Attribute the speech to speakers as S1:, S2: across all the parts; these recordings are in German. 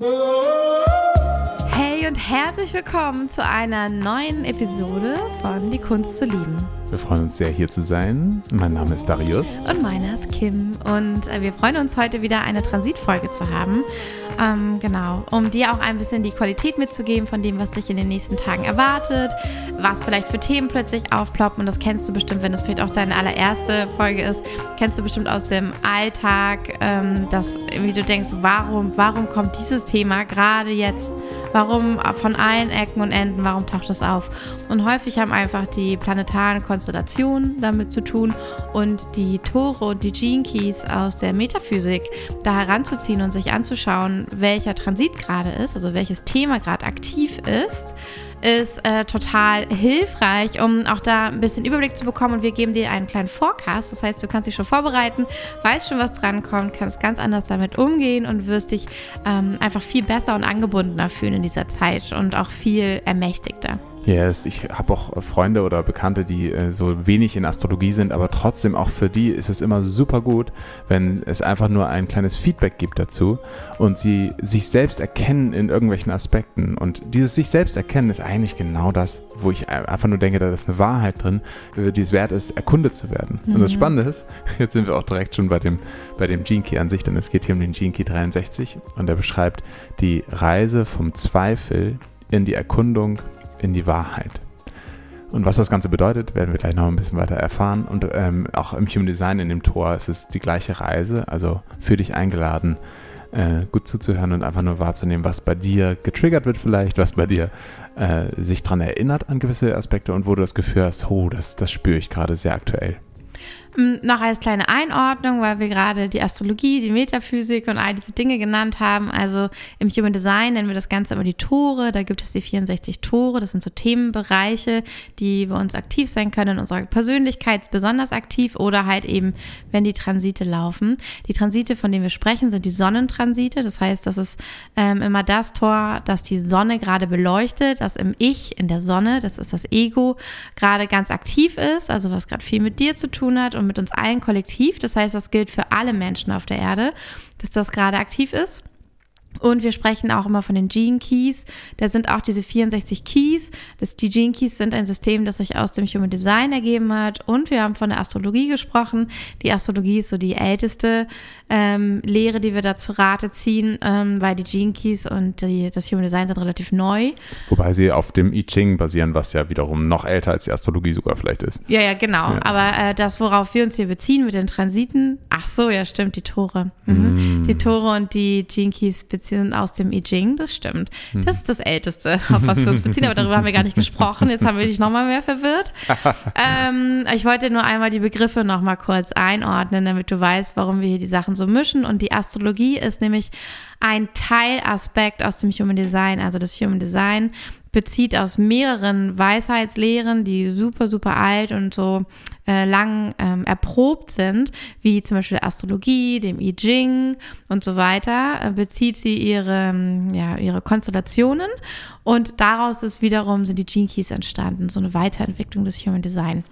S1: Hey und herzlich willkommen zu einer neuen Episode von Die Kunst zu lieben.
S2: Wir freuen uns sehr, hier zu sein. Mein Name ist Darius.
S1: Und meiner ist Kim. Und äh, wir freuen uns heute wieder eine Transitfolge zu haben. Ähm, genau, um dir auch ein bisschen die Qualität mitzugeben von dem, was dich in den nächsten Tagen erwartet, was vielleicht für Themen plötzlich aufploppen. Und das kennst du bestimmt, wenn das vielleicht auch deine allererste Folge ist, kennst du bestimmt aus dem Alltag, ähm, dass wie du denkst, warum, warum kommt dieses Thema gerade jetzt? Warum von allen Ecken und Enden, warum taucht es auf? Und häufig haben einfach die planetaren Konstellationen damit zu tun und die Tore und die Gene Keys aus der Metaphysik da heranzuziehen und sich anzuschauen, welcher Transit gerade ist, also welches Thema gerade aktiv ist ist äh, total hilfreich, um auch da ein bisschen Überblick zu bekommen. Und wir geben dir einen kleinen Forecast. Das heißt, du kannst dich schon vorbereiten, weißt schon, was drankommt, kannst ganz anders damit umgehen und wirst dich ähm, einfach viel besser und angebundener fühlen in dieser Zeit und auch viel ermächtigter.
S2: Yes, ich habe auch Freunde oder Bekannte, die äh, so wenig in Astrologie sind, aber trotzdem auch für die ist es immer super gut, wenn es einfach nur ein kleines Feedback gibt dazu und sie sich selbst erkennen in irgendwelchen Aspekten. Und dieses sich selbst erkennen ist eigentlich genau das, wo ich einfach nur denke, da ist eine Wahrheit drin, die es wert ist, erkundet zu werden. Mhm. Und das mhm. Spannende ist, jetzt sind wir auch direkt schon bei dem, bei dem Gene Key an sich, denn es geht hier um den Gene Key 63 und er beschreibt die Reise vom Zweifel in die Erkundung in die Wahrheit. Und was das Ganze bedeutet, werden wir gleich noch ein bisschen weiter erfahren. Und ähm, auch im Human Design in dem Tor ist es die gleiche Reise, also für dich eingeladen, äh, gut zuzuhören und einfach nur wahrzunehmen, was bei dir getriggert wird vielleicht, was bei dir äh, sich daran erinnert an gewisse Aspekte und wo du das Gefühl hast, oh, das, das spüre ich gerade sehr aktuell.
S1: Mm, noch als kleine Einordnung, weil wir gerade die Astrologie, die Metaphysik und all diese Dinge genannt haben. Also im Human Design nennen wir das Ganze immer die Tore. Da gibt es die 64 Tore. Das sind so Themenbereiche, die bei uns aktiv sein können in unserer Persönlichkeit besonders aktiv oder halt eben, wenn die Transite laufen. Die Transite, von denen wir sprechen, sind die Sonnentransite. Das heißt, das ist ähm, immer das Tor, das die Sonne gerade beleuchtet, das im Ich, in der Sonne, das ist das Ego, gerade ganz aktiv ist, also was gerade viel mit dir zu tun hat und mit uns allen kollektiv. Das heißt, das gilt für alle Menschen auf der Erde, dass das gerade aktiv ist. Und wir sprechen auch immer von den Gene Keys. Da sind auch diese 64 Keys. Das, die Gene Keys sind ein System, das sich aus dem Human Design ergeben hat. Und wir haben von der Astrologie gesprochen. Die Astrologie ist so die älteste ähm, Lehre, die wir da zu Rate ziehen, ähm, weil die Gene Keys und die, das Human Design sind relativ neu.
S2: Wobei sie auf dem I Ching basieren, was ja wiederum noch älter als die Astrologie sogar vielleicht ist.
S1: Ja, ja, genau. Ja. Aber äh, das, worauf wir uns hier beziehen mit den Transiten, ach so, ja, stimmt, die Tore. Mhm. Mm. Die Tore und die Gene Keys beziehen aus dem I Ching, das stimmt. Mhm. Das ist das Älteste, auf was wir uns beziehen, aber darüber haben wir gar nicht gesprochen. Jetzt haben wir dich nochmal mehr verwirrt. ähm, ich wollte nur einmal die Begriffe nochmal kurz einordnen, damit du weißt, warum wir hier die Sachen so mischen. Und die Astrologie ist nämlich ein Teilaspekt aus dem Human Design. Also das Human Design bezieht aus mehreren Weisheitslehren, die super, super alt und so äh, lang ähm, erprobt sind, wie zum Beispiel Astrologie, dem I Ching und so weiter, äh, bezieht sie ihre, ähm, ja, ihre Konstellationen und daraus ist wiederum sind die Gene Keys entstanden, so eine Weiterentwicklung des Human Design.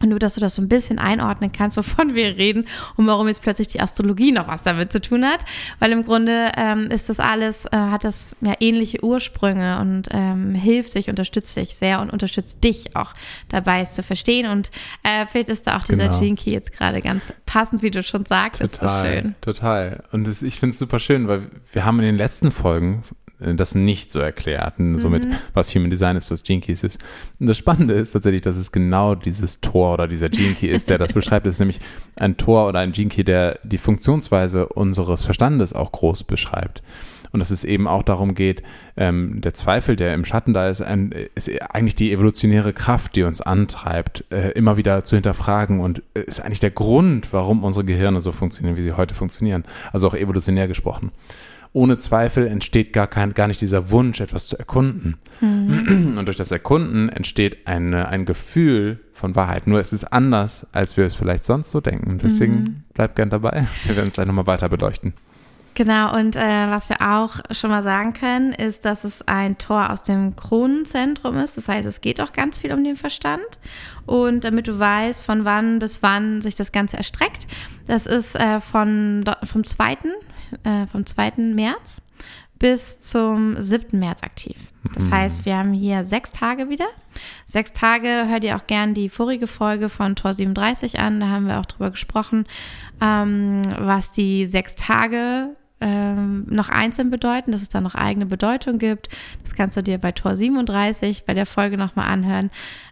S1: Und nur, dass du das so ein bisschen einordnen kannst, wovon wir reden und warum jetzt plötzlich die Astrologie noch was damit zu tun hat. Weil im Grunde ähm, ist das alles, äh, hat das ja ähnliche Ursprünge und ähm, hilft sich, unterstützt dich sehr und unterstützt dich auch dabei, es zu verstehen. Und äh, vielleicht ist da auch dieser genau. Gene Key jetzt gerade ganz passend, wie du schon sagtest. Total, so schön.
S2: Total. Und das, ich finde es super schön, weil wir haben in den letzten Folgen das nicht so erklärt. Und somit, mhm. was Human Design ist, was Gene Keys ist. Und das Spannende ist tatsächlich, dass es genau dieses Tor oder dieser Gene Key ist, der das beschreibt. Es ist nämlich ein Tor oder ein Gene Key, der die Funktionsweise unseres Verstandes auch groß beschreibt. Und dass es eben auch darum geht, ähm, der Zweifel, der im Schatten da ist, ein, ist eigentlich die evolutionäre Kraft, die uns antreibt, äh, immer wieder zu hinterfragen und äh, ist eigentlich der Grund, warum unsere Gehirne so funktionieren, wie sie heute funktionieren. Also auch evolutionär gesprochen ohne Zweifel entsteht gar, kein, gar nicht dieser Wunsch, etwas zu erkunden. Mhm. Und durch das Erkunden entsteht eine, ein Gefühl von Wahrheit. Nur es ist anders, als wir es vielleicht sonst so denken. Deswegen mhm. bleibt gern dabei. Wir werden es gleich nochmal weiter beleuchten.
S1: Genau, und äh, was wir auch schon mal sagen können, ist, dass es ein Tor aus dem Kronenzentrum ist. Das heißt, es geht auch ganz viel um den Verstand. Und damit du weißt, von wann bis wann sich das Ganze erstreckt, das ist äh, von, vom zweiten äh, vom 2. März bis zum 7. März aktiv. Das mhm. heißt, wir haben hier sechs Tage wieder. Sechs Tage hört ihr auch gern die vorige Folge von Tor 37 an. Da haben wir auch drüber gesprochen, ähm, was die sechs Tage ähm, noch einzeln bedeuten, dass es da noch eigene Bedeutung gibt. Das kannst du dir bei Tor 37 bei der Folge nochmal anhören.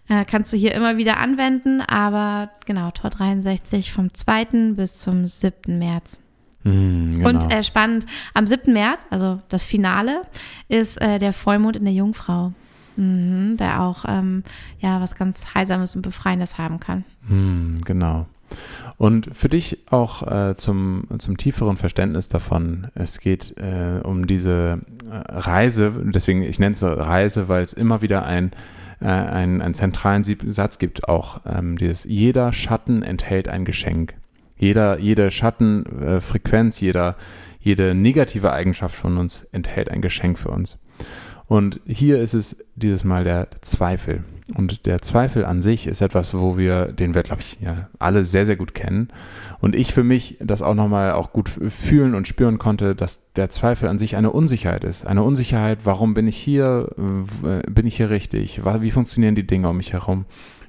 S1: Äh, kannst du hier immer wieder anwenden, aber genau, Tor 63 vom 2. bis zum 7. März.
S2: Mm, genau.
S1: Und äh, spannend, am 7. März, also das Finale, ist äh, der Vollmond in der Jungfrau. Mhm, der auch ähm, ja was ganz Heilsames und Befreiendes haben kann.
S2: Mm, genau. Und für dich auch äh, zum, zum tieferen Verständnis davon, es geht äh, um diese äh, Reise, deswegen, ich nenne es Reise, weil es immer wieder ein, äh, einen, einen zentralen Satz gibt, auch ähm, dieses, jeder Schatten enthält ein Geschenk. Jeder, jede Schattenfrequenz, jeder, jede negative Eigenschaft von uns enthält ein Geschenk für uns. Und hier ist es dieses Mal der Zweifel. Und der Zweifel an sich ist etwas, wo wir, den wir, glaube ich, ja, alle sehr, sehr gut kennen. Und ich für mich das auch nochmal auch gut fühlen und spüren konnte, dass der Zweifel an sich eine Unsicherheit ist. Eine Unsicherheit, warum bin ich hier? Bin ich hier richtig? Wie funktionieren die Dinge um mich herum?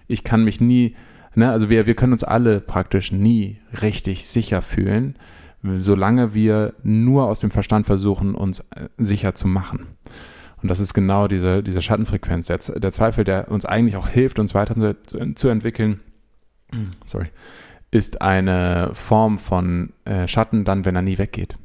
S2: Ich kann mich nie Ne? Also wir, wir können uns alle praktisch nie richtig sicher fühlen, solange wir nur aus dem Verstand versuchen, uns äh, sicher zu machen. Und das ist genau diese, diese Schattenfrequenz, der, der Zweifel, der uns eigentlich auch hilft, uns weiter zu, zu entwickeln. Sorry. Ist eine Form von äh, Schatten dann, wenn er nie weggeht.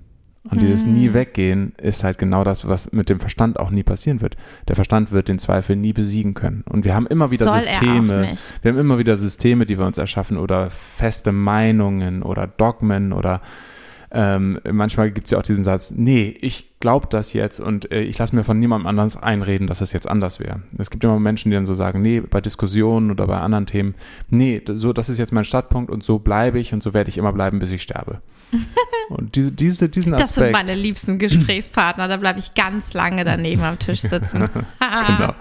S2: Und hm. dieses nie weggehen ist halt genau das, was mit dem Verstand auch nie passieren wird. Der Verstand wird den Zweifel nie besiegen können. Und wir haben immer wieder
S1: Soll
S2: Systeme, wir haben immer wieder Systeme, die wir uns erschaffen oder feste Meinungen oder Dogmen oder ähm, manchmal gibt es ja auch diesen Satz, nee, ich glaube das jetzt und äh, ich lasse mir von niemandem anders einreden, dass es jetzt anders wäre. Es gibt immer Menschen, die dann so sagen, nee, bei Diskussionen oder bei anderen Themen, nee, so, das ist jetzt mein Startpunkt und so bleibe ich und so werde ich immer bleiben, bis ich sterbe. Und diese, diese, diesen Aspekt.
S1: Das sind meine liebsten Gesprächspartner, da bleibe ich ganz lange daneben am Tisch sitzen. genau.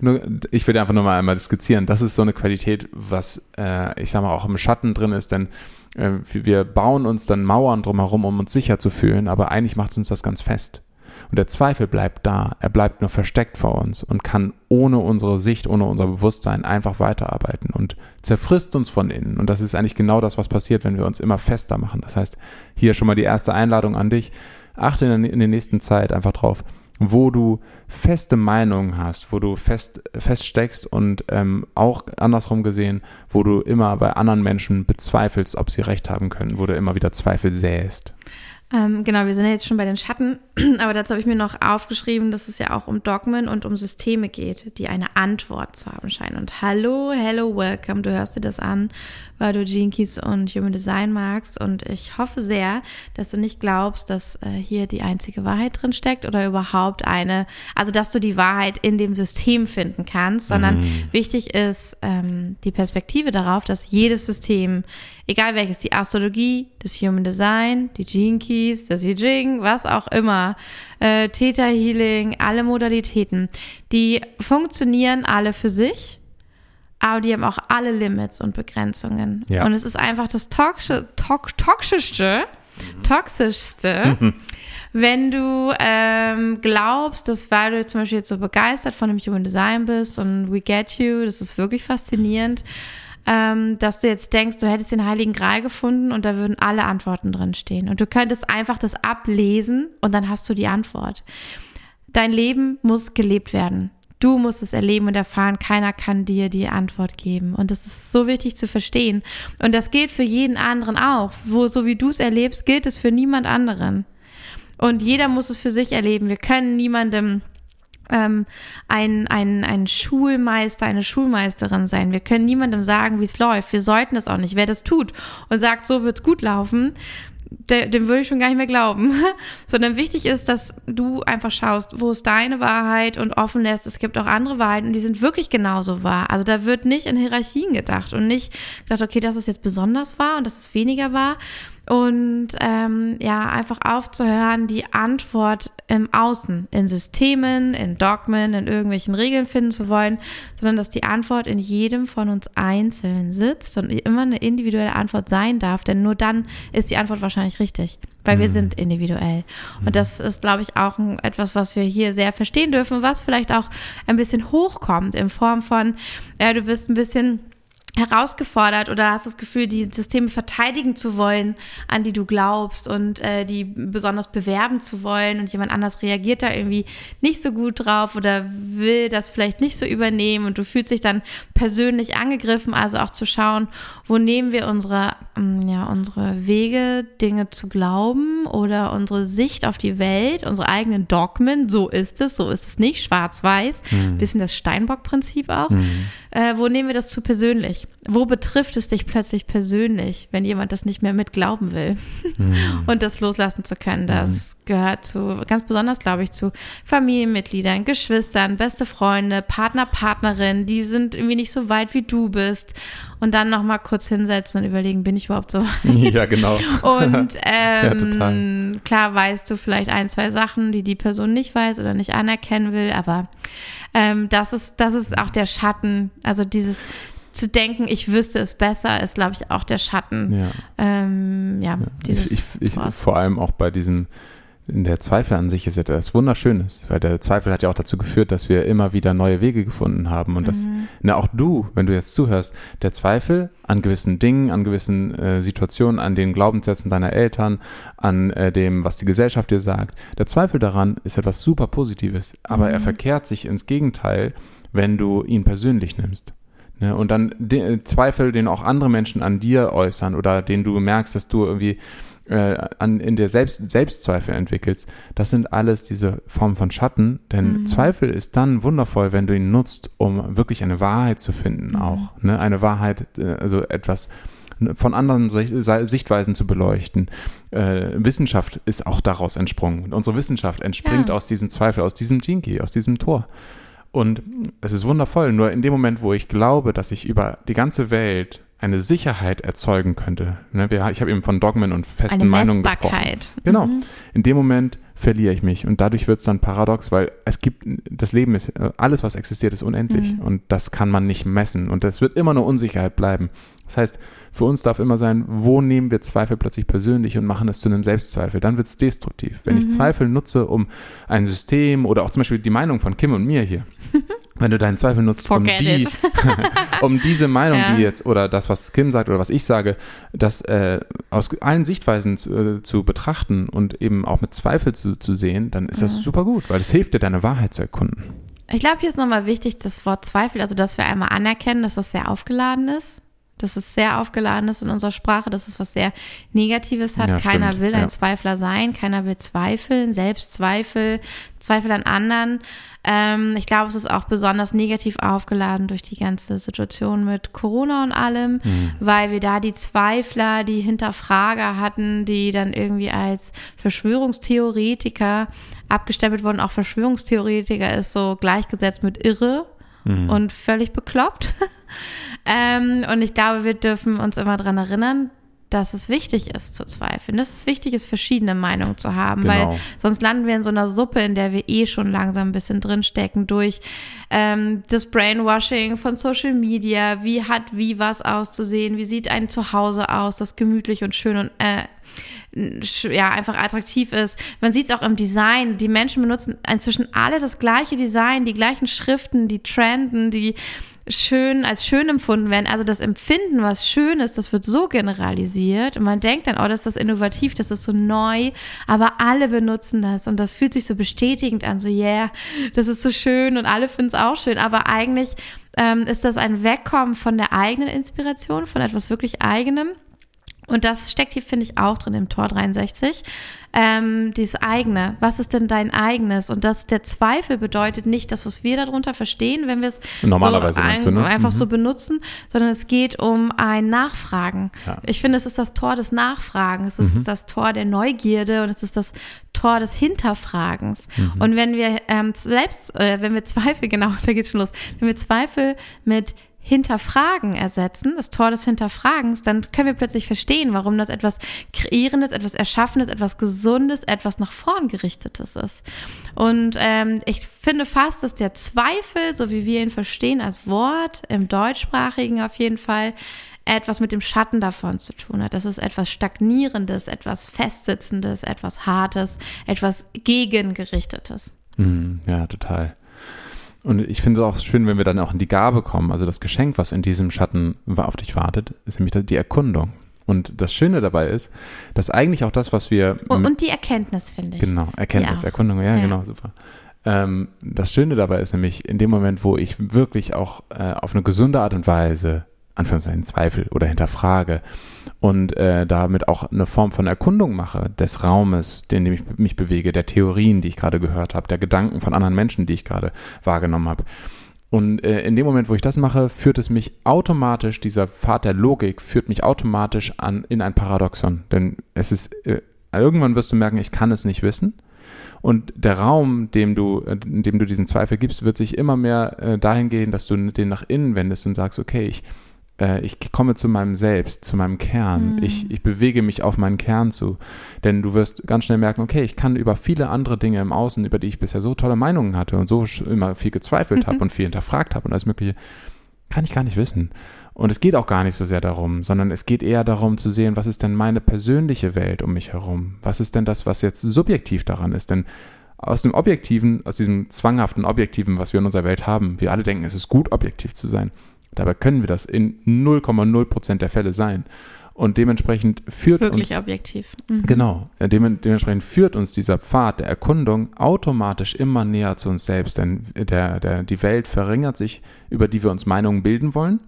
S2: Nur, ich will einfach nur mal einmal skizzieren. Das ist so eine Qualität, was äh, ich sag mal auch im Schatten drin ist, denn äh, wir bauen uns dann Mauern drumherum, um uns sicher zu fühlen, aber eigentlich macht uns das ganz fest. Und der Zweifel bleibt da, er bleibt nur versteckt vor uns und kann ohne unsere Sicht, ohne unser Bewusstsein einfach weiterarbeiten und zerfrisst uns von innen. Und das ist eigentlich genau das, was passiert, wenn wir uns immer fester machen. Das heißt, hier schon mal die erste Einladung an dich. Achte in der, nächsten Zeit einfach drauf, wo du feste Meinungen hast, wo du fest, feststeckst und ähm, auch andersrum gesehen, wo du immer bei anderen Menschen bezweifelst, ob sie recht haben können, wo du immer wieder Zweifel säst.
S1: Ähm, genau, wir sind ja jetzt schon bei den Schatten, aber dazu habe ich mir noch aufgeschrieben, dass es ja auch um Dogmen und um Systeme geht, die eine Antwort zu haben scheinen. Und hallo, hello, welcome, du hörst dir das an, weil du Gene Keys und Human Design magst und ich hoffe sehr, dass du nicht glaubst, dass äh, hier die einzige Wahrheit drin steckt oder überhaupt eine, also dass du die Wahrheit in dem System finden kannst, sondern mm. wichtig ist ähm, die Perspektive darauf, dass jedes System, egal welches, die Astrologie, das Human Design, die Gene Keys, Reikis, das I Ching, was auch immer, äh, Theta Healing, alle Modalitäten, die funktionieren alle für sich, aber die haben auch alle Limits und Begrenzungen. Ja. Und es ist einfach das toxische, tox toxischste, mhm. toxischste, wenn du ähm, glaubst, dass weil du zum Beispiel jetzt so begeistert von dem Human Design bist und We Get You, das ist wirklich faszinierend ähm, dass du jetzt denkst, du hättest den Heiligen Gral gefunden und da würden alle Antworten drin stehen. Und du könntest einfach das ablesen und dann hast du die Antwort. Dein Leben muss gelebt werden. Du musst es erleben und erfahren. Keiner kann dir die Antwort geben. Und das ist so wichtig zu verstehen. Und das gilt für jeden anderen auch. Wo, so wie du es erlebst, gilt es für niemand anderen. Und jeder muss es für sich erleben. Wir können niemandem ähm, ein, ein, ein Schulmeister, eine Schulmeisterin sein. Wir können niemandem sagen, wie es läuft. Wir sollten es auch nicht. Wer das tut und sagt, so wird's gut laufen, dem würde ich schon gar nicht mehr glauben. Sondern wichtig ist, dass du einfach schaust, wo ist deine Wahrheit und offen lässt. Es gibt auch andere Wahrheiten und die sind wirklich genauso wahr. Also da wird nicht in Hierarchien gedacht und nicht gedacht, okay, das ist jetzt besonders wahr und das ist weniger wahr, und ähm, ja, einfach aufzuhören, die Antwort im Außen, in Systemen, in Dogmen, in irgendwelchen Regeln finden zu wollen, sondern dass die Antwort in jedem von uns einzeln sitzt und immer eine individuelle Antwort sein darf, denn nur dann ist die Antwort wahrscheinlich richtig, weil mhm. wir sind individuell. Und mhm. das ist, glaube ich, auch etwas, was wir hier sehr verstehen dürfen, was vielleicht auch ein bisschen hochkommt in Form von, äh, du bist ein bisschen herausgefordert oder hast das Gefühl, die Systeme verteidigen zu wollen, an die du glaubst und äh, die besonders bewerben zu wollen und jemand anders reagiert da irgendwie nicht so gut drauf oder will das vielleicht nicht so übernehmen und du fühlst dich dann persönlich angegriffen, also auch zu schauen, wo nehmen wir unsere, mm, ja, unsere Wege, Dinge zu glauben oder unsere Sicht auf die Welt, unsere eigenen Dogmen, so ist es, so ist es nicht, schwarz-weiß, mhm. bisschen das Steinbock-Prinzip auch, mhm. äh, wo nehmen wir das zu persönlich? Wo betrifft es dich plötzlich persönlich, wenn jemand das nicht mehr mitglauben will? Mhm. Und das loslassen zu können, das mhm. gehört zu, ganz besonders, glaube ich, zu Familienmitgliedern, Geschwistern, beste Freunde, Partner, Partnerin, die sind irgendwie nicht so weit, wie du bist. Und dann nochmal kurz hinsetzen und überlegen, bin ich überhaupt so weit?
S2: Ja, genau.
S1: Und ähm, ja, klar weißt du vielleicht ein, zwei Sachen, die die Person nicht weiß oder nicht anerkennen will, aber ähm, das ist, das ist auch der Schatten, also dieses zu denken, ich wüsste es besser, ist, glaube ich, auch der Schatten. Ja. Ähm, ja,
S2: dieses ich, ich, ich vor allem auch bei diesem, der Zweifel an sich ist etwas Wunderschönes, weil der Zweifel hat ja auch dazu geführt, dass wir immer wieder neue Wege gefunden haben und mhm. dass, na auch du, wenn du jetzt zuhörst, der Zweifel an gewissen Dingen, an gewissen äh, Situationen, an den Glaubenssätzen deiner Eltern, an äh, dem, was die Gesellschaft dir sagt, der Zweifel daran ist etwas super Positives, aber mhm. er verkehrt sich ins Gegenteil, wenn du ihn persönlich nimmst. Ne? Und dann de Zweifel, den auch andere Menschen an dir äußern oder den du merkst, dass du irgendwie äh, an, in dir selbst Selbstzweifel entwickelst, das sind alles diese Formen von Schatten, denn mhm. Zweifel ist dann wundervoll, wenn du ihn nutzt, um wirklich eine Wahrheit zu finden mhm. auch, ne? eine Wahrheit, äh, also etwas von anderen Sichtweisen zu beleuchten. Äh, Wissenschaft ist auch daraus entsprungen. Unsere Wissenschaft entspringt ja. aus diesem Zweifel, aus diesem Jinky, aus diesem Tor. Und es ist wundervoll, nur in dem Moment, wo ich glaube, dass ich über die ganze Welt eine Sicherheit erzeugen könnte. Ne, ich habe eben von Dogmen und festen eine Meinungen gesprochen. Genau. Mhm. In dem Moment verliere ich mich und dadurch wird es dann paradox, weil es gibt, das Leben ist, alles was existiert ist unendlich mhm. und das kann man nicht messen und es wird immer eine Unsicherheit bleiben. Das heißt, für uns darf immer sein, wo nehmen wir Zweifel plötzlich persönlich und machen es zu einem Selbstzweifel. Dann wird es destruktiv. Wenn mhm. ich Zweifel nutze, um ein System oder auch zum Beispiel die Meinung von Kim und mir hier, wenn du deinen Zweifel nutzt, um, die, um diese Meinung, ja. die jetzt, oder das, was Kim sagt oder was ich sage, das äh, aus allen Sichtweisen zu, äh, zu, betrachten und eben auch mit Zweifel zu, zu sehen, dann ist das super gut, weil es hilft dir, deine Wahrheit zu erkunden.
S1: Ich glaube, hier ist nochmal wichtig, das Wort Zweifel, also dass wir einmal anerkennen, dass das sehr aufgeladen ist dass es sehr aufgeladen ist in unserer Sprache, dass es was sehr Negatives hat. Ja, keiner stimmt. will ein ja. Zweifler sein, keiner will zweifeln, Selbstzweifel, Zweifel an anderen. Ähm, ich glaube, es ist auch besonders negativ aufgeladen durch die ganze Situation mit Corona und allem, mhm. weil wir da die Zweifler, die Hinterfrager hatten, die dann irgendwie als Verschwörungstheoretiker abgestempelt wurden. Auch Verschwörungstheoretiker ist so gleichgesetzt mit irre mhm. und völlig bekloppt. ähm, und ich glaube, wir dürfen uns immer daran erinnern, dass es wichtig ist zu zweifeln, dass es wichtig ist, verschiedene Meinungen zu haben, genau. weil sonst landen wir in so einer Suppe, in der wir eh schon langsam ein bisschen drinstecken durch ähm, das Brainwashing von Social Media, wie hat wie was auszusehen, wie sieht ein Zuhause aus, das gemütlich und schön und äh, ja, einfach attraktiv ist. Man sieht es auch im Design. Die Menschen benutzen inzwischen alle das gleiche Design, die gleichen Schriften, die Trenden, die schön als schön empfunden werden. Also das Empfinden, was schön ist, das wird so generalisiert. Und man denkt dann, oh, das ist das innovativ, das ist so neu, aber alle benutzen das. Und das fühlt sich so bestätigend an, so yeah, das ist so schön. Und alle finden es auch schön, aber eigentlich ähm, ist das ein Wegkommen von der eigenen Inspiration, von etwas wirklich eigenem und das steckt hier, finde ich, auch drin im Tor 63. Ähm, dieses eigene. Was ist denn dein eigenes? Und das, der Zweifel bedeutet nicht das, was wir darunter verstehen, wenn wir es
S2: Normalerweise
S1: so ein,
S2: du, ne?
S1: einfach mhm. so benutzen, sondern es geht um ein Nachfragen. Ja. Ich finde, es ist das Tor des Nachfragens. Es mhm. ist das Tor der Neugierde und es ist das Tor des Hinterfragens. Mhm. Und wenn wir ähm, selbst, äh, wenn wir Zweifel, genau, da geht's schon los, wenn wir Zweifel mit Hinterfragen ersetzen, das Tor des Hinterfragens, dann können wir plötzlich verstehen, warum das etwas Kreierendes, etwas Erschaffenes, etwas Gesundes, etwas nach vorn gerichtetes ist. Und ähm, ich finde fast, dass der Zweifel, so wie wir ihn verstehen als Wort, im deutschsprachigen auf jeden Fall, etwas mit dem Schatten davon zu tun hat. Das ist etwas Stagnierendes, etwas Festsitzendes, etwas Hartes, etwas Gegengerichtetes.
S2: Mm, ja, total. Und ich finde es auch schön, wenn wir dann auch in die Gabe kommen. Also das Geschenk, was in diesem Schatten auf dich wartet, ist nämlich die Erkundung. Und das Schöne dabei ist, dass eigentlich auch das, was wir.
S1: Und, und die Erkenntnis, finde ich.
S2: Genau, Erkenntnis, ja. Erkundung, ja, ja, genau, super. Ähm, das Schöne dabei ist nämlich, in dem Moment, wo ich wirklich auch äh, auf eine gesunde Art und Weise Anführungszeichen Zweifel oder hinterfrage und äh, damit auch eine Form von Erkundung mache des Raumes, in dem ich mich bewege, der Theorien, die ich gerade gehört habe, der Gedanken von anderen Menschen, die ich gerade wahrgenommen habe. Und äh, in dem Moment, wo ich das mache, führt es mich automatisch, dieser Pfad der Logik führt mich automatisch an in ein Paradoxon. Denn es ist, äh, irgendwann wirst du merken, ich kann es nicht wissen. Und der Raum, dem du, in dem du diesen Zweifel gibst, wird sich immer mehr äh, dahin gehen, dass du den nach innen wendest und sagst, okay, ich, äh, ich komme zu meinem Selbst, zu meinem Kern. Mhm. Ich, ich bewege mich auf meinen Kern zu. Denn du wirst ganz schnell merken, okay, ich kann über viele andere Dinge im Außen, über die ich bisher so tolle Meinungen hatte und so immer viel gezweifelt mhm. habe und viel hinterfragt habe und alles Mögliche, kann ich gar nicht wissen. Und es geht auch gar nicht so sehr darum, sondern es geht eher darum zu sehen, was ist denn meine persönliche Welt um mich herum? Was ist denn das, was jetzt subjektiv daran ist? Denn aus dem Objektiven, aus diesem zwanghaften Objektiven, was wir in unserer Welt haben, wir alle denken, es ist gut, objektiv zu sein. Dabei können wir das in 0,0 Prozent der Fälle sein. Und dementsprechend führt
S1: Wirklich
S2: uns.
S1: objektiv.
S2: Mhm. Genau. dementsprechend führt uns dieser Pfad der Erkundung automatisch immer näher zu uns selbst. Denn der, der, die Welt verringert sich, über die wir uns Meinungen bilden wollen.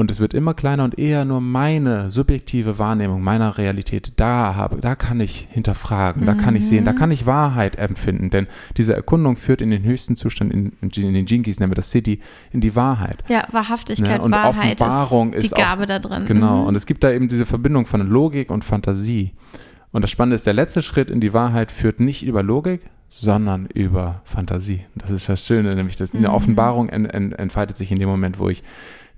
S2: Und es wird immer kleiner und eher nur meine subjektive Wahrnehmung meiner Realität. Da habe, da kann ich hinterfragen, da kann ich sehen, da mhm. kann ich Wahrheit empfinden. Denn diese Erkundung führt in den höchsten Zustand, in, in den Jinkies nennen wir das City, in die Wahrheit.
S1: Ja, Wahrhaftigkeit, ne? und Wahrheit
S2: Offenbarung ist
S1: die Gabe
S2: auch,
S1: da drin.
S2: Genau. Mhm. Und es gibt da eben diese Verbindung von Logik und Fantasie. Und das Spannende ist, der letzte Schritt in die Wahrheit führt nicht über Logik, sondern über Fantasie. Das ist das Schöne, nämlich das, eine mhm. Offenbarung entfaltet sich in dem Moment, wo ich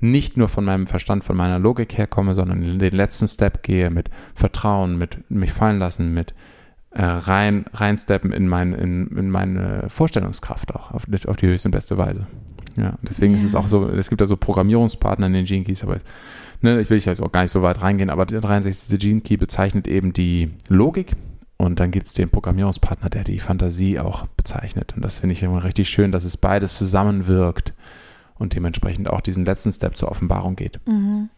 S2: nicht nur von meinem Verstand, von meiner Logik herkomme, sondern in den letzten Step gehe mit Vertrauen, mit mich fallen lassen, mit äh, rein, reinsteppen in, mein, in, in meine Vorstellungskraft auch, auf, auf die höchste und beste Weise. Ja, deswegen ja. ist es auch so, es gibt da so Programmierungspartner in den Gene Keys, aber ne, ich will jetzt auch gar nicht so weit reingehen, aber der 63. Gene Key bezeichnet eben die Logik und dann gibt es den Programmierungspartner, der die Fantasie auch bezeichnet. Und das finde ich immer richtig schön, dass es beides zusammenwirkt und dementsprechend auch diesen letzten Step zur Offenbarung geht.
S1: Mhm.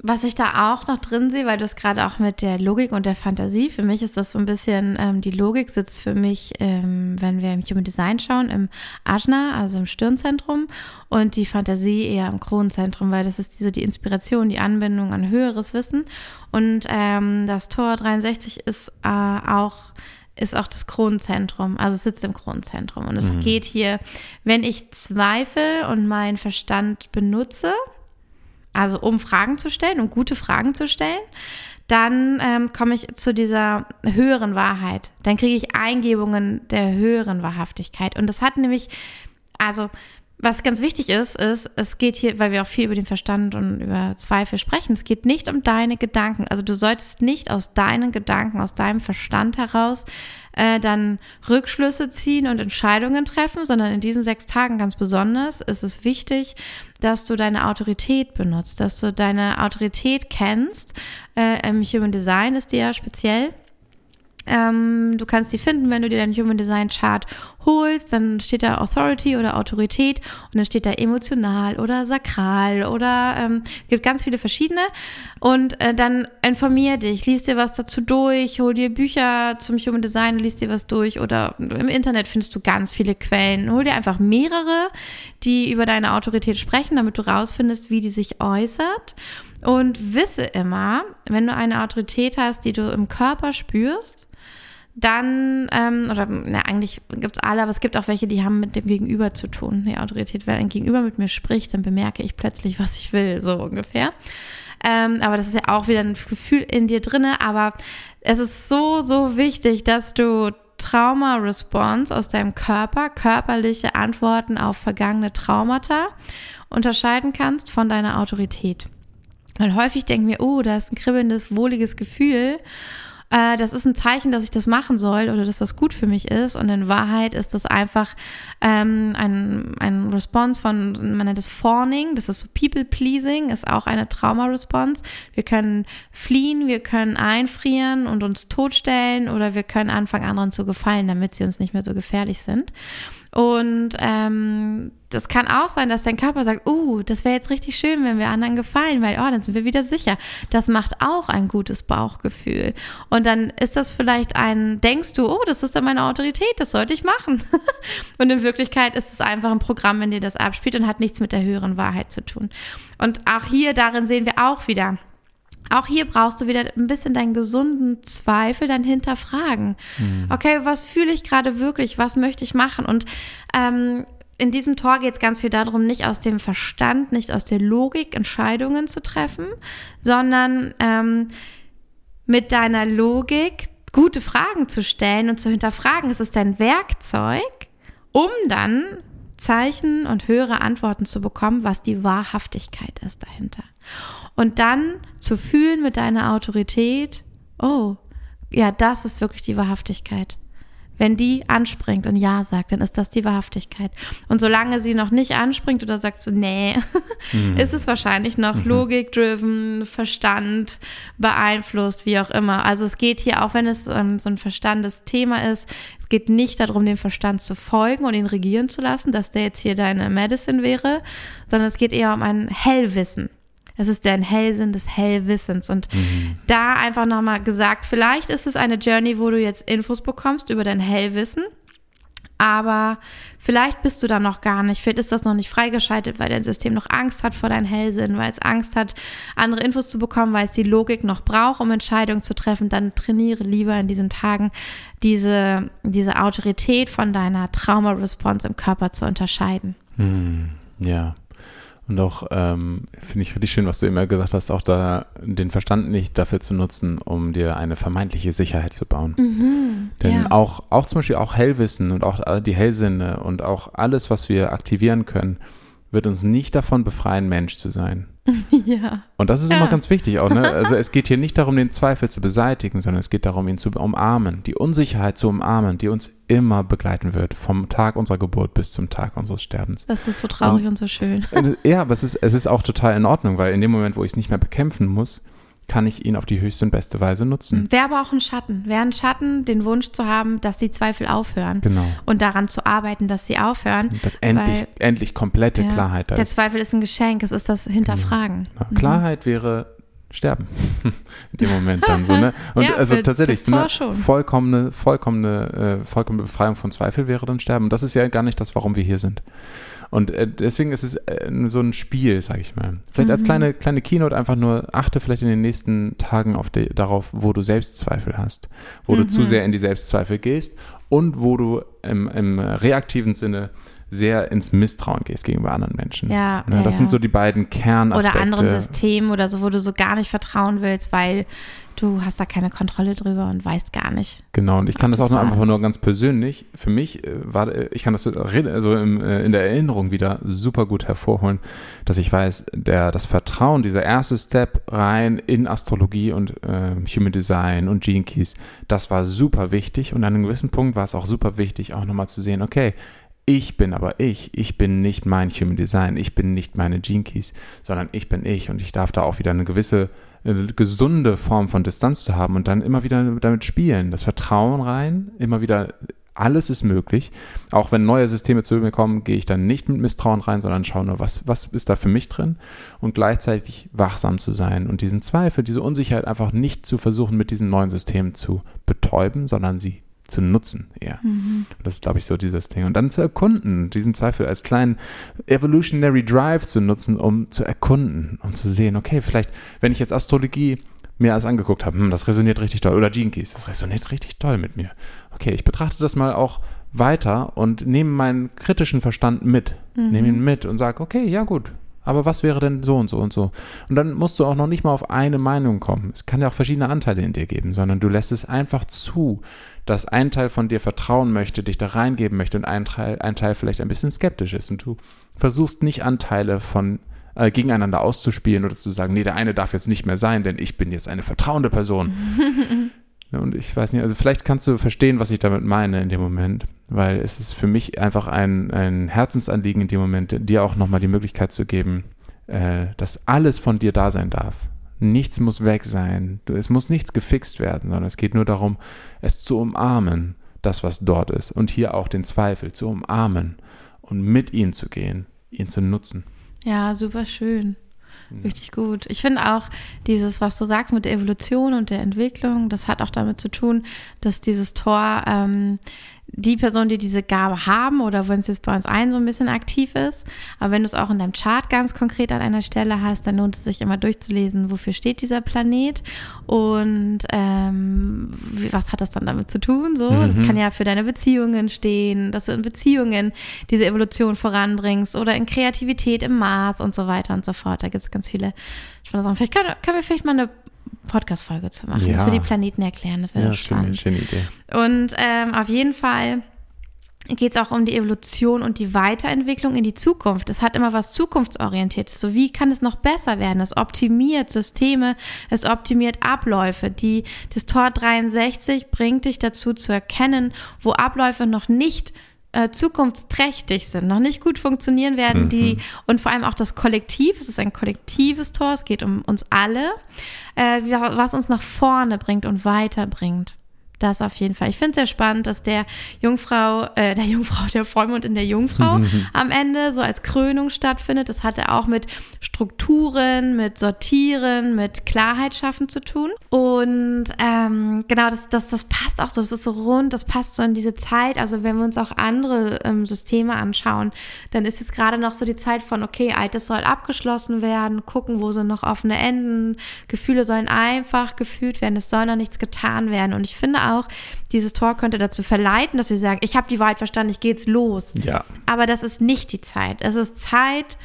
S1: Was ich da auch noch drin sehe, weil du es gerade auch mit der Logik und der Fantasie, für mich ist das so ein bisschen, ähm, die Logik sitzt für mich, ähm, wenn wir im Human Design schauen, im Ajna, also im Stirnzentrum und die Fantasie eher im Kronenzentrum, weil das ist so die Inspiration, die Anbindung an höheres Wissen und ähm, das Tor 63 ist äh, auch ist auch das Kronenzentrum, also es sitzt im Kronenzentrum. Und es mhm. geht hier, wenn ich zweifle und meinen Verstand benutze, also um Fragen zu stellen, um gute Fragen zu stellen, dann ähm, komme ich zu dieser höheren Wahrheit. Dann kriege ich Eingebungen der höheren Wahrhaftigkeit. Und das hat nämlich, also was ganz wichtig ist, ist, es geht hier, weil wir auch viel über den Verstand und über Zweifel sprechen, es geht nicht um deine Gedanken. Also du solltest nicht aus deinen Gedanken, aus deinem Verstand heraus äh, dann Rückschlüsse ziehen und Entscheidungen treffen, sondern in diesen sechs Tagen ganz besonders ist es wichtig, dass du deine Autorität benutzt, dass du deine Autorität kennst. Äh, Im Human Design ist die ja speziell ähm, du kannst die finden, wenn du dir deinen Human Design Chart holst. Dann steht da Authority oder Autorität und dann steht da emotional oder sakral oder ähm, gibt ganz viele verschiedene. Und äh, dann informier dich, liest dir was dazu durch, hol dir Bücher zum Human Design, liest dir was durch oder im Internet findest du ganz viele Quellen. Hol dir einfach mehrere, die über deine Autorität sprechen, damit du rausfindest, wie die sich äußert. Und wisse immer, wenn du eine Autorität hast, die du im Körper spürst, dann, ähm, oder na, eigentlich gibt's alle, aber es gibt auch welche, die haben mit dem Gegenüber zu tun, die Autorität. Wenn ein Gegenüber mit mir spricht, dann bemerke ich plötzlich, was ich will, so ungefähr. Ähm, aber das ist ja auch wieder ein Gefühl in dir drinne. Aber es ist so, so wichtig, dass du Trauma-Response aus deinem Körper, körperliche Antworten auf vergangene Traumata unterscheiden kannst von deiner Autorität. Weil häufig denken wir, oh, da ist ein kribbelndes, wohliges Gefühl äh, das ist ein Zeichen, dass ich das machen soll oder dass das gut für mich ist. Und in Wahrheit ist das einfach ähm, ein, ein Response von, man nennt es Fawning, das ist so People-Pleasing, ist auch eine Trauma-Response. Wir können fliehen, wir können einfrieren und uns totstellen oder wir können anfangen, anderen zu gefallen, damit sie uns nicht mehr so gefährlich sind. Und ähm, das kann auch sein, dass dein Körper sagt, uh, das wäre jetzt richtig schön, wenn wir anderen gefallen, weil, oh, dann sind wir wieder sicher. Das macht auch ein gutes Bauchgefühl. Und dann ist das vielleicht ein, denkst du, oh, das ist dann meine Autorität, das sollte ich machen. und in Wirklichkeit ist es einfach ein Programm, in dem das abspielt und hat nichts mit der höheren Wahrheit zu tun. Und auch hier, darin sehen wir auch wieder, auch hier brauchst du wieder ein bisschen deinen gesunden Zweifel, dein Hinterfragen. Mhm. Okay, was fühle ich gerade wirklich? Was möchte ich machen? Und ähm, in diesem Tor geht es ganz viel darum, nicht aus dem Verstand, nicht aus der Logik Entscheidungen zu treffen, sondern ähm, mit deiner Logik gute Fragen zu stellen und zu hinterfragen. Es ist dein Werkzeug, um dann Zeichen und höhere Antworten zu bekommen, was die Wahrhaftigkeit ist dahinter. Und dann zu fühlen mit deiner Autorität, oh, ja, das ist wirklich die Wahrhaftigkeit. Wenn die anspringt und Ja sagt, dann ist das die Wahrhaftigkeit. Und solange sie noch nicht anspringt oder sagt so, nee, mhm. ist es wahrscheinlich noch mhm. Logik-driven, Verstand beeinflusst, wie auch immer. Also es geht hier, auch wenn es so ein Verstandesthema ist, es geht nicht darum, dem Verstand zu folgen und ihn regieren zu lassen, dass der jetzt hier deine Medicine wäre, sondern es geht eher um ein Hellwissen. Es ist der Hellsinn des Hellwissens. Und mhm. da einfach nochmal gesagt, vielleicht ist es eine Journey, wo du jetzt Infos bekommst über dein Hellwissen. Aber vielleicht bist du da noch gar nicht. Vielleicht ist das noch nicht freigeschaltet, weil dein System noch Angst hat vor deinem Hellsinn, weil es Angst hat, andere Infos zu bekommen, weil es die Logik noch braucht, um Entscheidungen zu treffen. Dann trainiere lieber in diesen Tagen diese, diese Autorität von deiner Trauma-Response im Körper zu unterscheiden.
S2: Hm, ja. Und auch ähm, finde ich richtig schön, was du immer gesagt hast, auch da den Verstand nicht dafür zu nutzen, um dir eine vermeintliche Sicherheit zu bauen. Mhm, Denn ja. auch, auch zum Beispiel auch Hellwissen und auch die Hellsinne und auch alles, was wir aktivieren können, wird uns nicht davon befreien, Mensch zu sein. ja. Und das ist ja. immer ganz wichtig auch. Ne? Also es geht hier nicht darum, den Zweifel zu beseitigen, sondern es geht darum, ihn zu umarmen, die Unsicherheit zu umarmen, die uns immer begleiten wird, vom Tag unserer Geburt bis zum Tag unseres Sterbens.
S1: Das ist so traurig und, und so schön.
S2: Ja, aber es ist, es ist auch total in Ordnung, weil in dem Moment, wo ich es nicht mehr bekämpfen muss, kann ich ihn auf die höchste und beste Weise nutzen.
S1: Wäre aber auch ein Schatten. Wäre ein Schatten, den Wunsch zu haben, dass die Zweifel aufhören.
S2: Genau.
S1: Und daran zu arbeiten, dass sie aufhören.
S2: Dass endlich, weil, endlich komplette ja, Klarheit
S1: da ist. Der Zweifel ist ein Geschenk, es ist das Hinterfragen.
S2: Ja. Mhm. Klarheit wäre sterben. In dem Moment dann so, ne? Und ja, also tatsächlich, eine vollkommene, vollkommene, äh, vollkommene Befreiung von Zweifel wäre dann sterben. Und das ist ja gar nicht das, warum wir hier sind. Und äh, deswegen ist es äh, so ein Spiel, sag ich mal. Vielleicht mhm. als kleine, kleine Keynote einfach nur, achte vielleicht in den nächsten Tagen auf die, darauf, wo du Selbstzweifel hast, wo mhm. du zu mhm. sehr in die Selbstzweifel gehst und wo du im, im reaktiven Sinne sehr ins Misstrauen gehst gegenüber anderen Menschen.
S1: Ja,
S2: ne,
S1: ja
S2: das
S1: ja.
S2: sind so die beiden Kernaspekte.
S1: Oder anderen Systemen oder so, wo du so gar nicht vertrauen willst, weil du hast da keine Kontrolle drüber und weißt gar nicht.
S2: Genau, und ich kann das auch nur einfach nur ganz persönlich, für mich äh, war, äh, ich kann das so also im, äh, in der Erinnerung wieder super gut hervorholen, dass ich weiß, der, das Vertrauen, dieser erste Step rein in Astrologie und äh, Human Design und Gene Keys, das war super wichtig und an einem gewissen Punkt war es auch super wichtig, auch nochmal zu sehen, okay, ich bin aber ich. Ich bin nicht mein Human Design. Ich bin nicht meine Gene Keys, sondern ich bin ich. Und ich darf da auch wieder eine gewisse eine gesunde Form von Distanz zu haben und dann immer wieder damit spielen. Das Vertrauen rein, immer wieder alles ist möglich. Auch wenn neue Systeme zu mir kommen, gehe ich dann nicht mit Misstrauen rein, sondern schaue nur, was, was ist da für mich drin und gleichzeitig wachsam zu sein und diesen Zweifel, diese Unsicherheit einfach nicht zu versuchen, mit diesen neuen Systemen zu betäuben, sondern sie zu nutzen eher. Mhm. Das ist, glaube ich, so dieses Ding. Und dann zu erkunden, diesen Zweifel als kleinen Evolutionary Drive zu nutzen, um zu erkunden, um zu sehen, okay, vielleicht, wenn ich jetzt Astrologie mir alles angeguckt habe, hm, das resoniert richtig toll. Oder Gene Keys, das resoniert richtig toll mit mir. Okay, ich betrachte das mal auch weiter und nehme meinen kritischen Verstand mit. Mhm. Nehme ihn mit und sage, okay, ja gut, aber was wäre denn so und so und so? Und dann musst du auch noch nicht mal auf eine Meinung kommen. Es kann ja auch verschiedene Anteile in dir geben, sondern du lässt es einfach zu, dass ein Teil von dir vertrauen möchte, dich da reingeben möchte und ein Teil, ein Teil vielleicht ein bisschen skeptisch ist. Und du versuchst nicht Anteile von äh, gegeneinander auszuspielen oder zu sagen, nee, der eine darf jetzt nicht mehr sein, denn ich bin jetzt eine vertrauende Person. und ich weiß nicht, also vielleicht kannst du verstehen, was ich damit meine in dem Moment, weil es ist für mich einfach ein, ein Herzensanliegen in dem Moment, dir auch nochmal die Möglichkeit zu geben, äh, dass alles von dir da sein darf. Nichts muss weg sein. Es muss nichts gefixt werden, sondern es geht nur darum, es zu umarmen, das, was dort ist. Und hier auch den Zweifel zu umarmen und mit ihm zu gehen, ihn zu nutzen.
S1: Ja, super schön. Richtig gut. Ich finde auch dieses, was du sagst mit der Evolution und der Entwicklung, das hat auch damit zu tun, dass dieses Tor ähm, die Personen, die diese Gabe haben oder wenn es jetzt bei uns allen so ein bisschen aktiv ist. Aber wenn du es auch in deinem Chart ganz konkret an einer Stelle hast, dann lohnt es sich immer durchzulesen, wofür steht dieser Planet und ähm, was hat das dann damit zu tun? So, mhm. das kann ja für deine Beziehungen stehen, dass du in Beziehungen diese Evolution voranbringst oder in Kreativität im Mars und so weiter und so fort. Da gibt es ganz viele spannende Sachen. Vielleicht können, können wir vielleicht mal eine Podcast-Folge zu machen, ja. dass wir die Planeten erklären. Das wäre ja, doch spannend. Schöne, schöne Idee. Und ähm, auf jeden Fall geht es auch um die Evolution und die Weiterentwicklung in die Zukunft. Es hat immer was zukunftsorientiertes. So wie kann es noch besser werden? Es optimiert Systeme, es optimiert Abläufe. Die, das Tor 63 bringt dich dazu zu erkennen, wo Abläufe noch nicht äh, zukunftsträchtig sind, noch nicht gut funktionieren werden, mhm. die und vor allem auch das Kollektiv, es ist ein kollektives Tor, es geht um uns alle, äh, was uns nach vorne bringt und weiterbringt. Das auf jeden Fall. Ich finde es sehr spannend, dass der Jungfrau, äh, der Jungfrau, der Vollmond in der Jungfrau am Ende so als Krönung stattfindet. Das hat er auch mit Strukturen, mit Sortieren, mit Klarheit schaffen zu tun. Und ähm, genau, das, das, das passt auch so, das ist so rund, das passt so in diese Zeit. Also wenn wir uns auch andere ähm, Systeme anschauen, dann ist jetzt gerade noch so die Zeit von, okay, Altes soll abgeschlossen werden, gucken, wo sind noch offene Enden, Gefühle sollen einfach gefühlt werden, es soll noch nichts getan werden. Und ich finde auch, dieses Tor könnte dazu verleiten, dass wir sagen, ich habe die Wahrheit verstanden, ich gehe jetzt los.
S2: Ja.
S1: Aber das ist nicht die Zeit. Es ist Zeit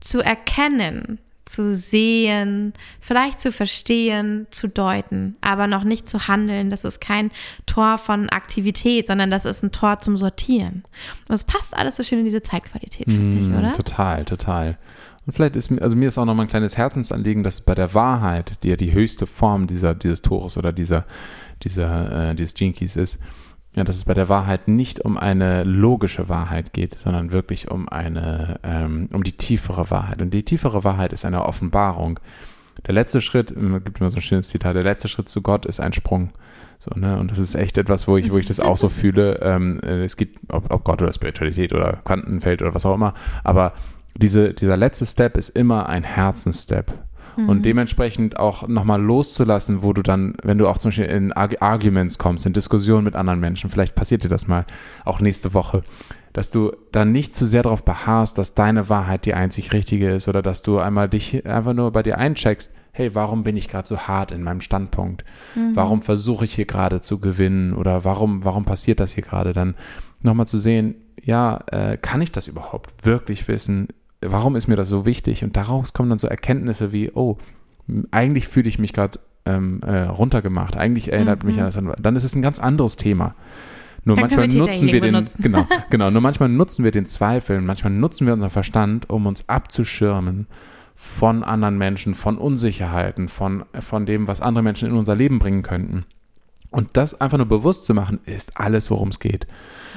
S1: zu erkennen, zu sehen, vielleicht zu verstehen, zu deuten, aber noch nicht zu handeln. Das ist kein Tor von Aktivität, sondern das ist ein Tor zum Sortieren. Und es passt alles so schön in diese Zeitqualität, finde mm, ich, oder?
S2: Total, total. Und vielleicht ist mir, also mir ist auch noch mal ein kleines Herzensanliegen, dass bei der Wahrheit, die ja die höchste Form dieser, dieses Tores oder dieser, dieser, äh, dieses Gene Keys ist, ja, dass es bei der Wahrheit nicht um eine logische Wahrheit geht, sondern wirklich um eine, ähm, um die tiefere Wahrheit. Und die tiefere Wahrheit ist eine Offenbarung. Der letzte Schritt, es gibt immer so ein schönes Zitat, der letzte Schritt zu Gott ist ein Sprung. So, ne? Und das ist echt etwas, wo ich, wo ich das auch so fühle. Ähm, äh, es gibt, ob, ob Gott oder Spiritualität oder Quantenfeld oder was auch immer, aber diese, dieser letzte Step ist immer ein Herzensstep. Und mhm. dementsprechend auch nochmal loszulassen, wo du dann, wenn du auch zum Beispiel in Arguments kommst, in Diskussionen mit anderen Menschen, vielleicht passiert dir das mal auch nächste Woche, dass du dann nicht zu sehr darauf beharrst, dass deine Wahrheit die einzig richtige ist oder dass du einmal dich einfach nur bei dir eincheckst, hey, warum bin ich gerade so hart in meinem Standpunkt? Mhm. Warum versuche ich hier gerade zu gewinnen oder warum, warum passiert das hier gerade? Dann nochmal zu sehen, ja, äh, kann ich das überhaupt wirklich wissen? Warum ist mir das so wichtig? Und daraus kommen dann so Erkenntnisse wie, oh, eigentlich fühle ich mich gerade ähm, äh, runtergemacht. Eigentlich erinnert mhm. mich an das. Dann ist es ein ganz anderes Thema. Nur dann manchmal wir nutzen wir den, benutzen. genau, genau, nur manchmal nutzen wir den Zweifel, manchmal nutzen wir unseren Verstand, um uns abzuschirmen von anderen Menschen, von Unsicherheiten, von, von dem, was andere Menschen in unser Leben bringen könnten. Und das einfach nur bewusst zu machen, ist alles, worum es geht.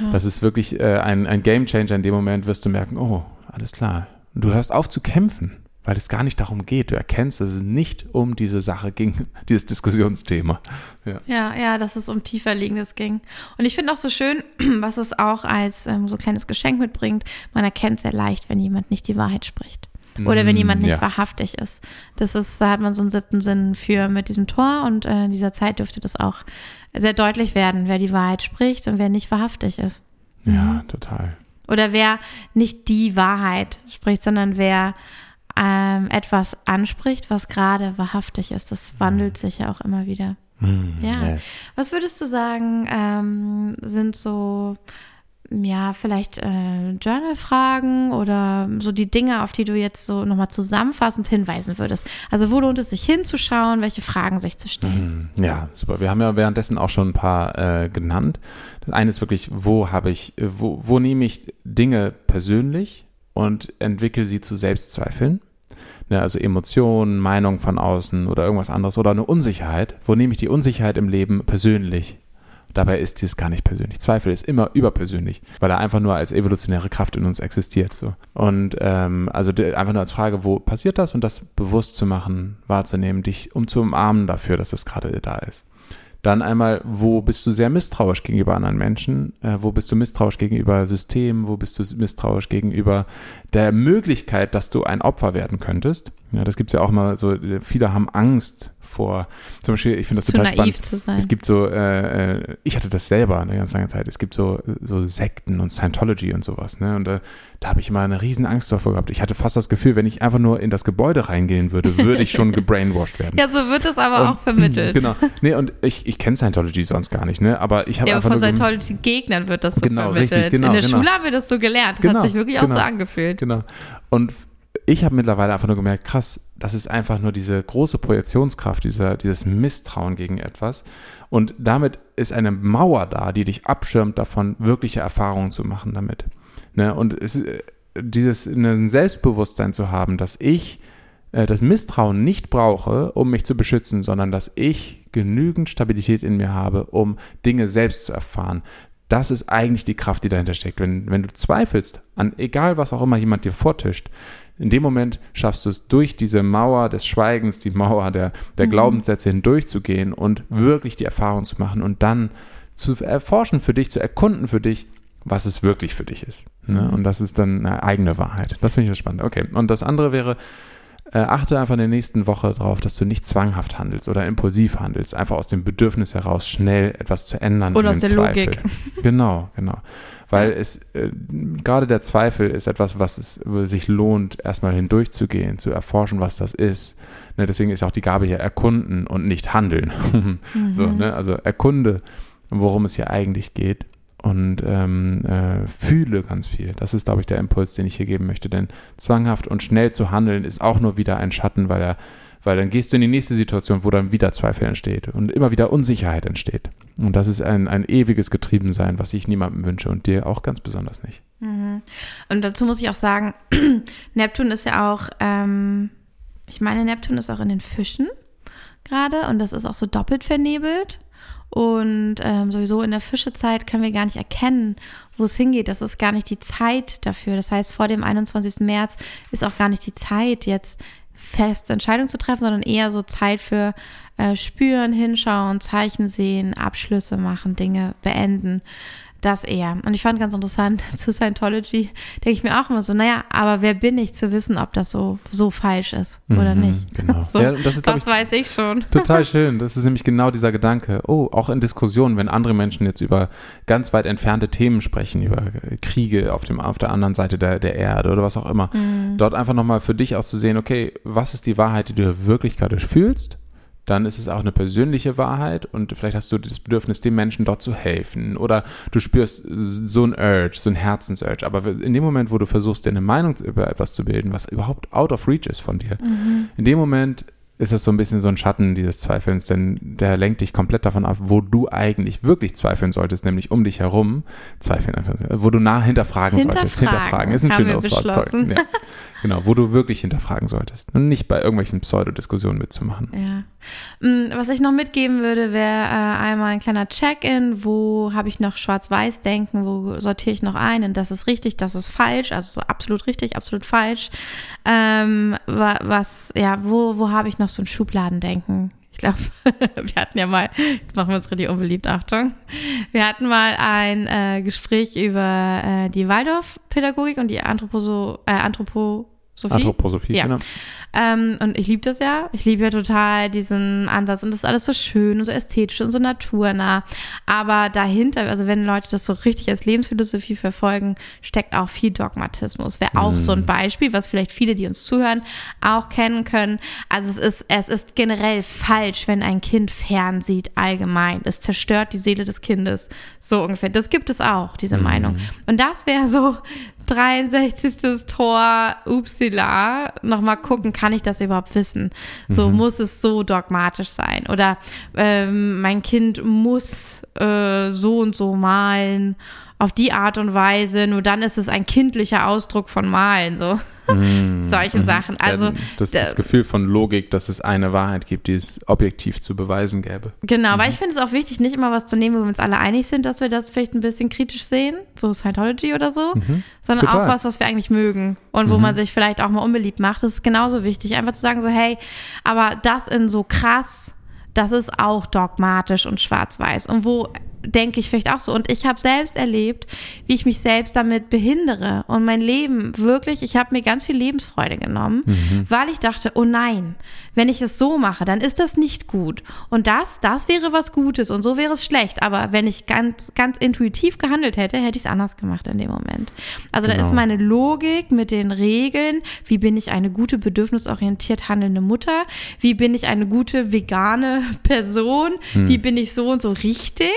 S2: Ja. Das ist wirklich äh, ein, ein Game Changer. In dem Moment wirst du merken, oh, alles klar. Du hörst auf zu kämpfen, weil es gar nicht darum geht. Du erkennst, dass es nicht um diese Sache ging, dieses Diskussionsthema.
S1: Ja, ja, ja dass es um tiefer liegendes ging. Und ich finde auch so schön, was es auch als ähm, so kleines Geschenk mitbringt. Man erkennt sehr leicht, wenn jemand nicht die Wahrheit spricht. Oder wenn jemand nicht ja. wahrhaftig ist. Das ist, da hat man so einen siebten Sinn für mit diesem Tor und äh, in dieser Zeit dürfte das auch sehr deutlich werden, wer die Wahrheit spricht und wer nicht wahrhaftig ist.
S2: Ja, mhm. total.
S1: Oder wer nicht die Wahrheit spricht, sondern wer ähm, etwas anspricht, was gerade wahrhaftig ist. Das wandelt sich ja auch immer wieder.
S2: Mm,
S1: ja. Yes. Was würdest du sagen, ähm, sind so ja, vielleicht äh, Journal-Fragen oder so die Dinge, auf die du jetzt so nochmal zusammenfassend hinweisen würdest. Also wo lohnt es sich hinzuschauen, welche Fragen sich zu stellen?
S2: Mhm. Ja, super. Wir haben ja währenddessen auch schon ein paar äh, genannt. Das eine ist wirklich, wo habe ich, äh, wo, wo nehme ich Dinge persönlich und entwickle sie zu Selbstzweifeln? Ne, also Emotionen, Meinung von außen oder irgendwas anderes oder eine Unsicherheit. Wo nehme ich die Unsicherheit im Leben persönlich? Dabei ist dies gar nicht persönlich. Zweifel ist immer überpersönlich, weil er einfach nur als evolutionäre Kraft in uns existiert. So. Und ähm, also einfach nur als Frage, wo passiert das und das bewusst zu machen, wahrzunehmen, dich um zu umarmen dafür, dass das gerade da ist. Dann einmal, wo bist du sehr misstrauisch gegenüber anderen Menschen? Äh, wo bist du misstrauisch gegenüber Systemen? Wo bist du misstrauisch gegenüber der Möglichkeit, dass du ein Opfer werden könntest? Ja, das gibt's ja auch mal so, viele haben Angst vor, zum Beispiel, ich finde das
S1: Zu
S2: total
S1: naiv
S2: spannend.
S1: zu sein.
S2: Es gibt so, äh, äh, ich hatte das selber eine ganz lange Zeit. Es gibt so, so Sekten und Scientology und sowas, ne? Und äh, da habe ich immer eine riesen Angst davor gehabt. Ich hatte fast das Gefühl, wenn ich einfach nur in das Gebäude reingehen würde, würde ich schon gebrainwashed werden.
S1: Ja, so wird es aber
S2: Und-
S1: auch vermittelt.
S2: Genau. Nee, und ich, ich kenne Scientology sonst gar nicht, ne? Aber ich habe
S1: Ja, aber
S2: einfach
S1: von Scientology-Gegnern wird das so
S2: Genau,
S1: vermittelt.
S2: richtig, genau,
S1: In der
S2: genau.
S1: Schule haben wir das so gelernt. Das
S2: Genau,
S1: hat sich wirklich auch
S2: genau.
S1: so angefühlt.
S2: Genau. Und ich habe mittlerweile einfach nur gemerkt, krass, das ist einfach nur diese große Projektionskraft, dieser, dieses Misstrauen gegen etwas. Und damit ist eine Mauer da, die dich abschirmt davon, wirkliche Erfahrungen zu machen damit. Ne? Und es, äh, dieses ein Selbstbewusstsein zu haben, dass ich äh, das Misstrauen nicht brauche, um mich zu beschützen, sondern dass ich genügend Stabilität in mir habe, um Dinge selbst zu erfahren. Das ist eigentlich die Kraft, die dahinter steckt. Wenn, wenn du zweifelst an egal was auch immer jemand dir vortischt, in dem Moment schaffst du es durch diese Mauer des Schweigens, die Mauer der, der Glaubenssätze hindurchzugehen und wirklich die Erfahrung zu machen und dann zu erforschen für dich, zu erkunden für dich, was es wirklich für dich ist. Ne? Und das ist dann eine eigene Wahrheit. Das finde ich das spannend. Okay. Und das andere wäre, äh, achte einfach in der nächsten Woche darauf, dass du nicht zwanghaft handelst oder impulsiv handelst, einfach aus dem Bedürfnis heraus, schnell etwas zu ändern.
S1: Oder aus der
S2: Zweifel.
S1: Logik.
S2: Genau, genau. Weil es, äh, gerade der Zweifel ist etwas, was es sich lohnt, erstmal hindurchzugehen, zu erforschen, was das ist. Ne, deswegen ist auch die Gabe hier erkunden und nicht handeln. So, ne? Also erkunde, worum es hier eigentlich geht und ähm, äh, fühle ganz viel. Das ist, glaube ich, der Impuls, den ich hier geben möchte. Denn zwanghaft und schnell zu handeln ist auch nur wieder ein Schatten, weil er, weil dann gehst du in die nächste Situation, wo dann wieder Zweifel entsteht und immer wieder Unsicherheit entsteht. Und das ist ein, ein ewiges Getriebensein, was ich niemandem wünsche und dir auch ganz besonders nicht.
S1: Und dazu muss ich auch sagen, Neptun ist ja auch, ähm, ich meine, Neptun ist auch in den Fischen gerade und das ist auch so doppelt vernebelt. Und ähm, sowieso in der Fischezeit können wir gar nicht erkennen, wo es hingeht. Das ist gar nicht die Zeit dafür. Das heißt, vor dem 21. März ist auch gar nicht die Zeit, jetzt feste Entscheidungen zu treffen, sondern eher so Zeit für äh, Spüren, Hinschauen, Zeichen sehen, Abschlüsse machen, Dinge beenden. Das eher. Und ich fand ganz interessant, zu Scientology denke ich mir auch immer so, naja, aber wer bin ich zu wissen, ob das so, so falsch ist oder
S2: Mhm,
S1: nicht?
S2: genau.
S1: So,
S2: Ja, das ist,
S1: das weiß ich schon.
S2: Total schön. Das ist nämlich genau dieser Gedanke. Oh, auch in Diskussionen, wenn andere Menschen jetzt über ganz weit entfernte Themen sprechen, über Kriege auf, dem, auf der anderen Seite der, der Erde oder was auch immer, dort einfach nochmal für dich auch zu sehen, okay, was ist die Wahrheit, die du wirklich gerade fühlst? Dann ist es auch eine persönliche Wahrheit und vielleicht hast du das Bedürfnis, dem Menschen dort zu helfen oder du spürst so ein Urge, so ein Herzensurge. Aber in dem Moment, wo du versuchst, dir eine Meinung über etwas zu bilden, was überhaupt out of reach ist von dir, in dem Moment ist das so ein bisschen so ein Schatten dieses Zweifelns, denn der lenkt dich komplett davon ab, wo du eigentlich wirklich zweifeln solltest, nämlich um dich herum zweifeln einfach, wo du nah hinterfragen, solltest.
S1: Hinterfragen,
S2: Hinterfragen ist ein
S1: haben wir
S2: schöneres Wort, sorry. Ja. Genau, wo du wirklich hinterfragen solltest und nicht bei irgendwelchen Pseudodiskussionen mitzumachen.
S1: Ja. Mm, Was ich noch mitgeben würde, wäre äh, einmal ein kleiner Check-in. Wo habe ich noch Schwarz-Weiß-Denken? Wo sortiere ich noch ein? Und das ist richtig, das ist falsch. Also so absolut richtig, absolut falsch. Ähm, wa- was, ja, wo, wo habe ich noch so ein Schubladendenken? Ich glaube, wir hatten ja mal, jetzt machen wir uns richtig unbeliebt, Achtung. Wir hatten mal ein äh, Gespräch über äh, die Waldorf-Pädagogik und die Anthroposo, äh, Anthropo, Sophie?
S2: Anthroposophie,
S1: Ja.
S2: genau.
S1: Ähm, und ich liebe das ja. Ich liebe ja total diesen Ansatz und das ist alles so schön und so ästhetisch und so naturnah. Aber dahinter, also wenn Leute das so richtig als Lebensphilosophie verfolgen, steckt auch viel Dogmatismus. Wäre auch so ein Beispiel, was vielleicht viele, die uns zuhören, auch kennen können. Also es ist, es ist generell falsch, wenn ein Kind fernsieht allgemein. Es zerstört die Seele des Kindes. So ungefähr. Das gibt es auch, diese Meinung. Und das wäre so 63. Tor, upsila, nochmal gucken, kann ich das überhaupt wissen? So muss es so dogmatisch sein. Oder ähm, mein Kind muss äh, so und so malen, auf die Art und Weise, nur dann ist es ein kindlicher Ausdruck von Malen, so. Solche Sachen. Also,
S2: das, das Gefühl von Logik, dass es eine Wahrheit gibt, die es objektiv zu beweisen gäbe.
S1: Genau, weil ich finde es auch wichtig, nicht immer was zu nehmen, wo wir uns alle einig sind, dass wir das vielleicht ein bisschen kritisch sehen, so Scientology oder so, sondern
S2: Total.
S1: auch was, was wir eigentlich mögen und wo man sich vielleicht auch mal unbeliebt macht. Das ist genauso wichtig, einfach zu sagen so, hey, aber das in so krass, das ist auch dogmatisch und schwarz-weiß und wo denke ich vielleicht auch so. Und ich habe selbst erlebt, wie ich mich selbst damit behindere und mein Leben wirklich, ich habe mir ganz viel Lebensfreude genommen, weil ich dachte, oh nein, wenn ich es so mache, dann ist das nicht gut. Und das, das wäre was Gutes und so wäre es schlecht. Aber wenn ich ganz, ganz intuitiv gehandelt hätte, hätte ich es anders gemacht in dem Moment. Also da
S2: Genau.
S1: ist meine Logik mit den Regeln, wie bin ich eine gute bedürfnisorientiert handelnde Mutter, wie bin ich eine gute vegane Person, wie bin ich so und so richtig,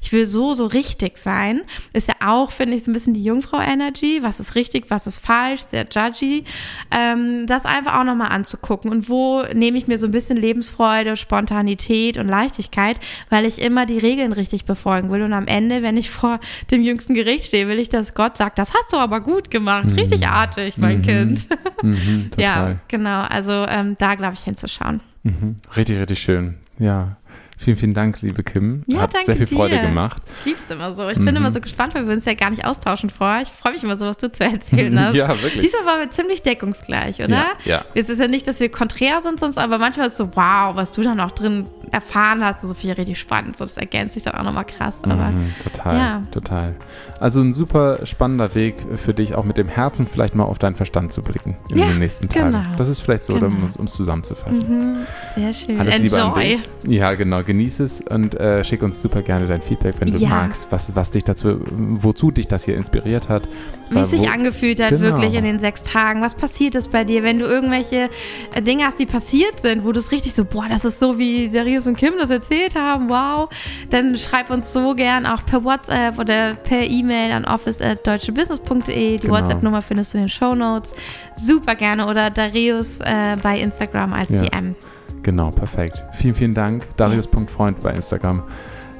S1: ich will so, so richtig sein, ist ja auch, finde ich, so ein bisschen die Jungfrau-Energy, was ist richtig, was ist falsch, sehr judgy, ähm, das einfach auch nochmal anzugucken und wo nehme ich mir so ein bisschen Lebensfreude, Spontanität und Leichtigkeit, weil ich immer die Regeln richtig befolgen will und am Ende, wenn ich vor dem jüngsten Gericht stehe, will ich, dass Gott sagt, das hast du aber gut gemacht, richtig artig, mein Kind.
S2: Mhm.
S1: Ja, genau. Also ähm, da glaube ich hinzuschauen.
S2: Mhm. Richtig, richtig schön. Ja. Vielen, vielen Dank, liebe Kim.
S1: Ja,
S2: Hat
S1: danke
S2: sehr viel Freude
S1: dir.
S2: gemacht.
S1: Ich lieb's immer so. Ich bin immer so gespannt, weil wir uns ja gar nicht austauschen vorher. Ich freue mich immer so, was du zu erzählen hast.
S2: Ja, wirklich.
S1: Diesmal waren wir ziemlich deckungsgleich, oder?
S2: Ja, ja.
S1: Es ist ja nicht, dass wir konträr sind sonst, aber manchmal ist es so, wow, was du dann auch drin erfahren hast, so viel richtig spannend. So, das ergänzt sich dann auch nochmal krass. Aber
S2: Mhm, total,
S1: Ja.
S2: total. Also ein super spannender Weg für dich, auch mit dem Herzen vielleicht mal auf deinen Verstand zu blicken in
S1: Ja,
S2: den nächsten Tagen.
S1: genau.
S2: Das ist vielleicht so, um
S1: Genau.
S2: uns, uns zusammenzufassen.
S1: mhm, sehr schön.
S2: Alles Liebe an
S1: Enjoy.
S2: dich. Ja, genau. Genieß es und äh, schick uns super gerne dein Feedback, wenn du
S1: Ja.
S2: magst, was, was dich dazu, wozu dich das hier inspiriert hat.
S1: Wie es sich angefühlt hat,
S2: Genau.
S1: wirklich in den sechs Tagen. Was passiert ist bei dir, wenn du irgendwelche äh, Dinge hast, die passiert sind, wo du es richtig so, boah, das ist so, wie Darius und Kim das erzählt haben, wow. Dann schreib uns so gern auch per WhatsApp oder per E-Mail an office.deutschebusiness.de. Die
S2: Genau.
S1: WhatsApp-Nummer findest du in den Show Notes. Super gerne. Oder Darius äh, bei Instagram als
S2: Ja.
S1: DM.
S2: Genau, perfekt. Vielen, vielen Dank. Darius.freund bei Instagram.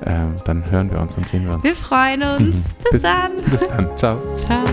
S2: Ähm, dann hören wir uns und sehen wir uns.
S1: Wir freuen uns. Bis,
S2: Bis-
S1: dann.
S2: Bis dann. Ciao.
S1: Ciao.